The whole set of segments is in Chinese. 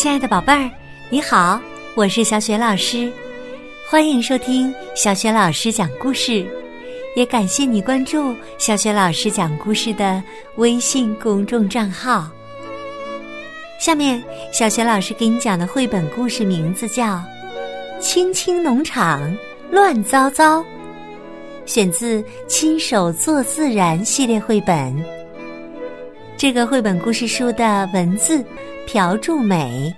亲爱的宝贝儿，你好，我是小雪老师，欢迎收听小雪老师讲故事，也感谢你关注小雪老师讲故事的微信公众账号。下面，小雪老师给你讲的绘本故事名字叫《青青农场乱糟糟》，选自《亲手做自然》系列绘本。这个绘本故事书的文字。朴柱美，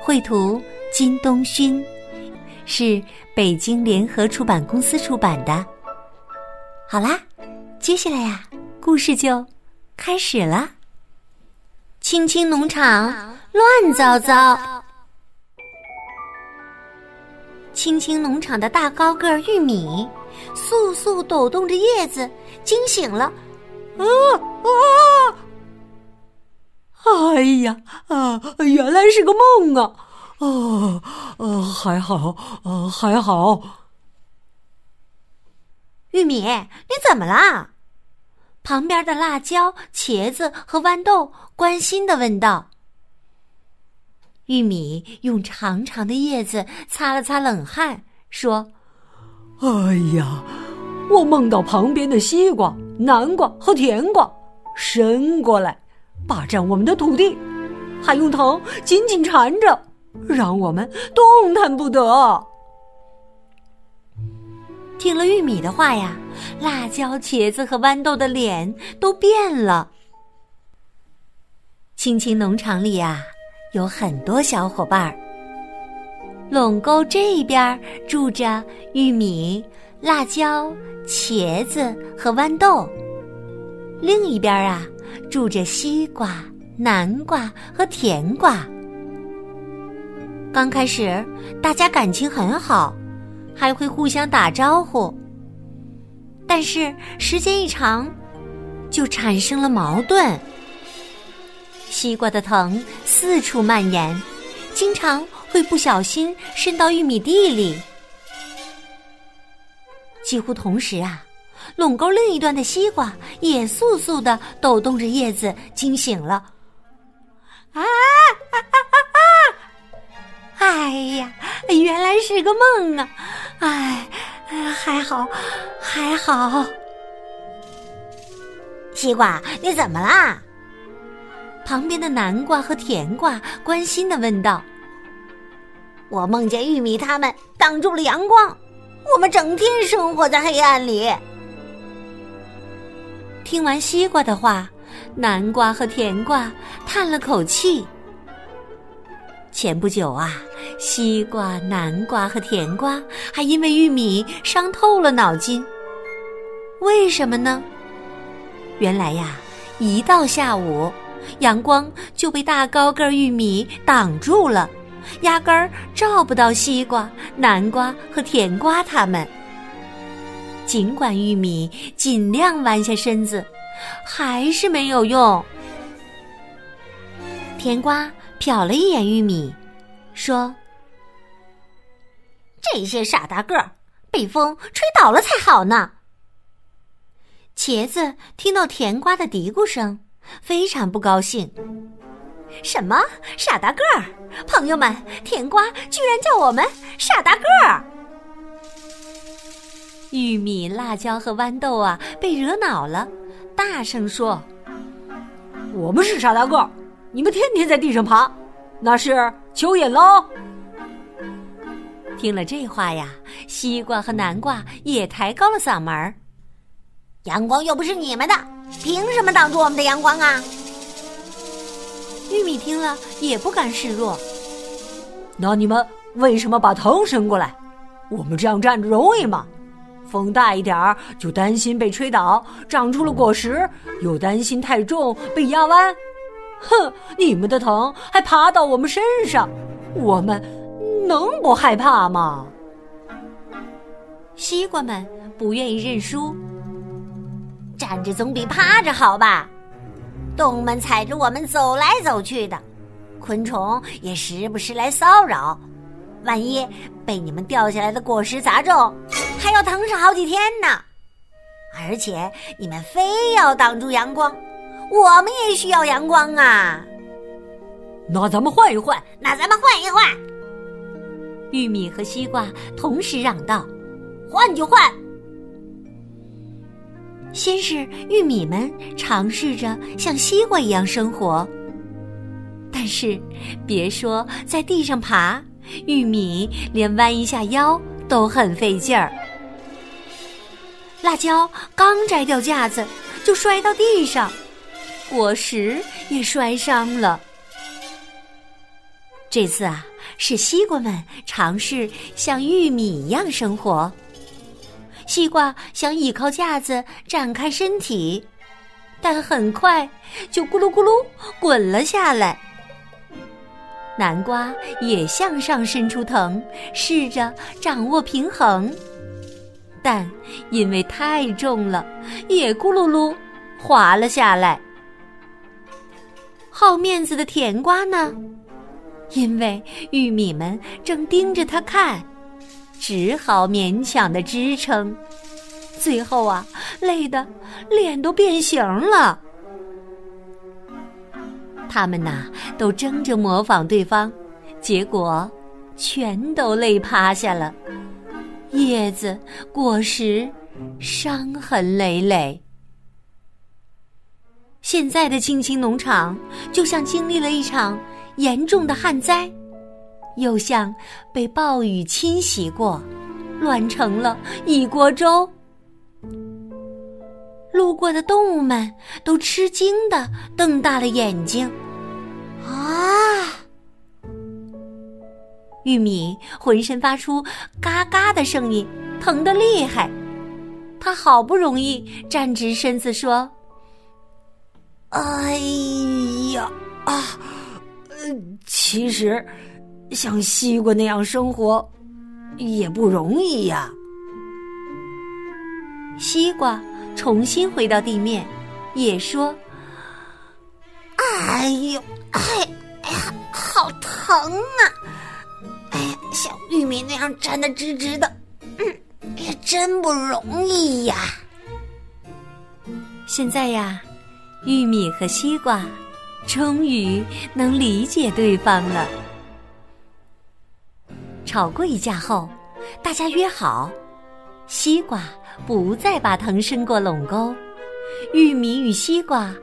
绘图金东勋，是北京联合出版公司出版的。好啦，接下来呀，故事就开始了。青青农场乱糟糟，青青农场的大高个玉米簌簌抖动着叶子，惊醒了。啊啊！哎呀，啊，原来是个梦啊！哦，呃，还好，呃，还好。玉米，你怎么啦？旁边的辣椒、茄子和豌豆关心的问道。玉米用长长的叶子擦了擦冷汗，说：“哎呀，我梦到旁边的西瓜、南瓜和甜瓜伸过来。”霸占我们的土地，还用藤紧紧缠着，让我们动弹不得。听了玉米的话呀，辣椒、茄子和豌豆的脸都变了。青青农场里呀，有很多小伙伴儿。垄沟这边住着玉米、辣椒、茄子和豌豆，另一边啊。住着西瓜、南瓜和甜瓜。刚开始，大家感情很好，还会互相打招呼。但是时间一长，就产生了矛盾。西瓜的藤四处蔓延，经常会不小心伸到玉米地里。几乎同时啊。垄沟另一端的西瓜也簌簌的抖动着叶子，惊醒了。啊啊啊啊！哎呀，原来是个梦啊！哎，还好，还好。西瓜，你怎么啦？旁边的南瓜和甜瓜关心的问道。我梦见玉米他们挡住了阳光，我们整天生活在黑暗里。听完西瓜的话，南瓜和甜瓜叹了口气。前不久啊，西瓜、南瓜和甜瓜还因为玉米伤透了脑筋。为什么呢？原来呀，一到下午，阳光就被大高个玉米挡住了，压根儿照不到西瓜、南瓜和甜瓜它们。尽管玉米尽量弯下身子，还是没有用。甜瓜瞟了一眼玉米，说：“这些傻大个儿，被风吹倒了才好呢。”茄子听到甜瓜的嘀咕声，非常不高兴：“什么傻大个儿？朋友们，甜瓜居然叫我们傻大个儿！”玉米、辣椒和豌豆啊，被惹恼了，大声说：“我们是傻大个，你们天天在地上爬，那是蚯蚓喽！”听了这话呀，西瓜和南瓜也抬高了嗓门儿：“阳光又不是你们的，凭什么挡住我们的阳光啊？”玉米听了也不甘示弱：“那你们为什么把头伸过来？我们这样站着容易吗？”风大一点儿，就担心被吹倒；长出了果实，又担心太重被压弯。哼，你们的藤还爬到我们身上，我们能不害怕吗？西瓜们不愿意认输，站着总比趴着好吧？动物们踩着我们走来走去的，昆虫也时不时来骚扰。万一被你们掉下来的果实砸中，还要疼上好几天呢。而且你们非要挡住阳光，我们也需要阳光啊。那咱们换一换，那咱们换一换。玉米和西瓜同时嚷道：“换就换！”先是玉米们尝试着像西瓜一样生活，但是别说在地上爬，玉米连弯一下腰都很费劲儿。辣椒刚摘掉架子，就摔到地上，果实也摔伤了。这次啊，是西瓜们尝试像玉米一样生活。西瓜想倚靠架子展开身体，但很快就咕噜咕噜滚了下来。南瓜也向上伸出藤，试着掌握平衡，但因为太重了，也咕噜噜滑了下来。好面子的甜瓜呢？因为玉米们正盯着它看。只好勉强的支撑，最后啊，累得脸都变形了。他们呐，都争着模仿对方，结果全都累趴下了，叶子、果实伤痕累累。现在的青青农场就像经历了一场严重的旱灾。又像被暴雨侵袭过，乱成了一锅粥。路过的动物们都吃惊的瞪大了眼睛。啊！玉米浑身发出嘎嘎的声音，疼得厉害。他好不容易站直身子说：“哎呀啊！其实……”像西瓜那样生活，也不容易呀。西瓜重新回到地面，也说：“哎呦，哎哎呀，好疼啊！玉米那样站得直直的，嗯，也真不容易呀。”现在呀，玉米和西瓜终于能理解对方了。吵过一架后，大家约好，西瓜不再把藤伸过垄沟，玉米与西瓜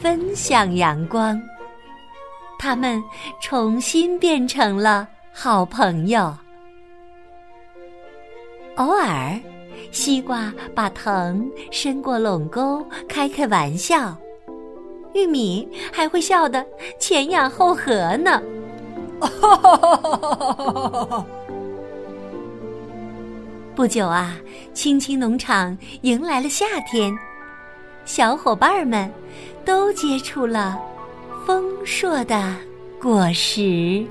分享阳光，他们重新变成了好朋友。偶尔，西瓜把藤伸过垄沟，开开玩笑，玉米还会笑得前仰后合呢。不久啊，青青农场迎来了夏天，小伙伴们都接触了丰硕的果实。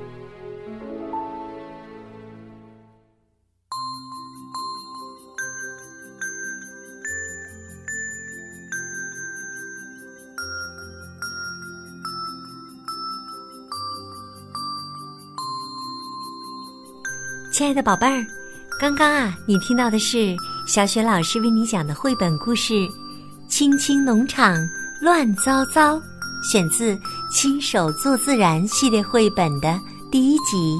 亲爱的宝贝儿，刚刚啊，你听到的是小雪老师为你讲的绘本故事《青青农场乱糟糟》，选自《亲手做自然》系列绘本的第一集。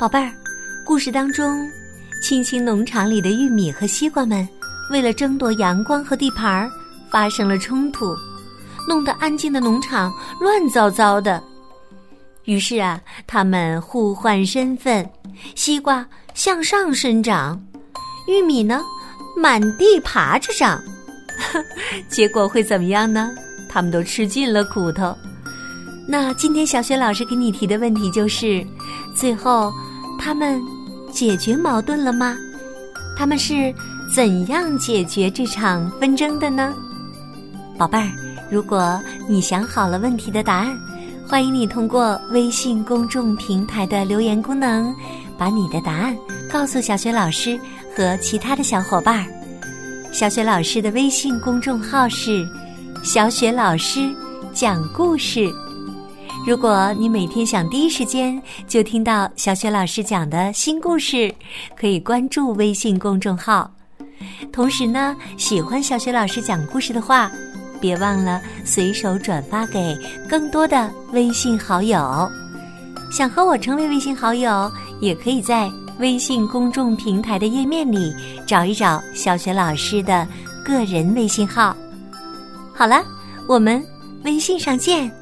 宝贝儿，故事当中，青青农场里的玉米和西瓜们为了争夺阳光和地盘儿，发生了冲突，弄得安静的农场乱糟糟的。于是啊，他们互换身份，西瓜向上生长，玉米呢满地爬着长，结果会怎么样呢？他们都吃尽了苦头。那今天小雪老师给你提的问题就是：最后他们解决矛盾了吗？他们是怎样解决这场纷争的呢？宝贝儿，如果你想好了问题的答案。欢迎你通过微信公众平台的留言功能，把你的答案告诉小雪老师和其他的小伙伴。小雪老师的微信公众号是“小雪老师讲故事”。如果你每天想第一时间就听到小雪老师讲的新故事，可以关注微信公众号。同时呢，喜欢小雪老师讲故事的话。别忘了随手转发给更多的微信好友。想和我成为微信好友，也可以在微信公众平台的页面里找一找小雪老师的个人微信号。好了，我们微信上见。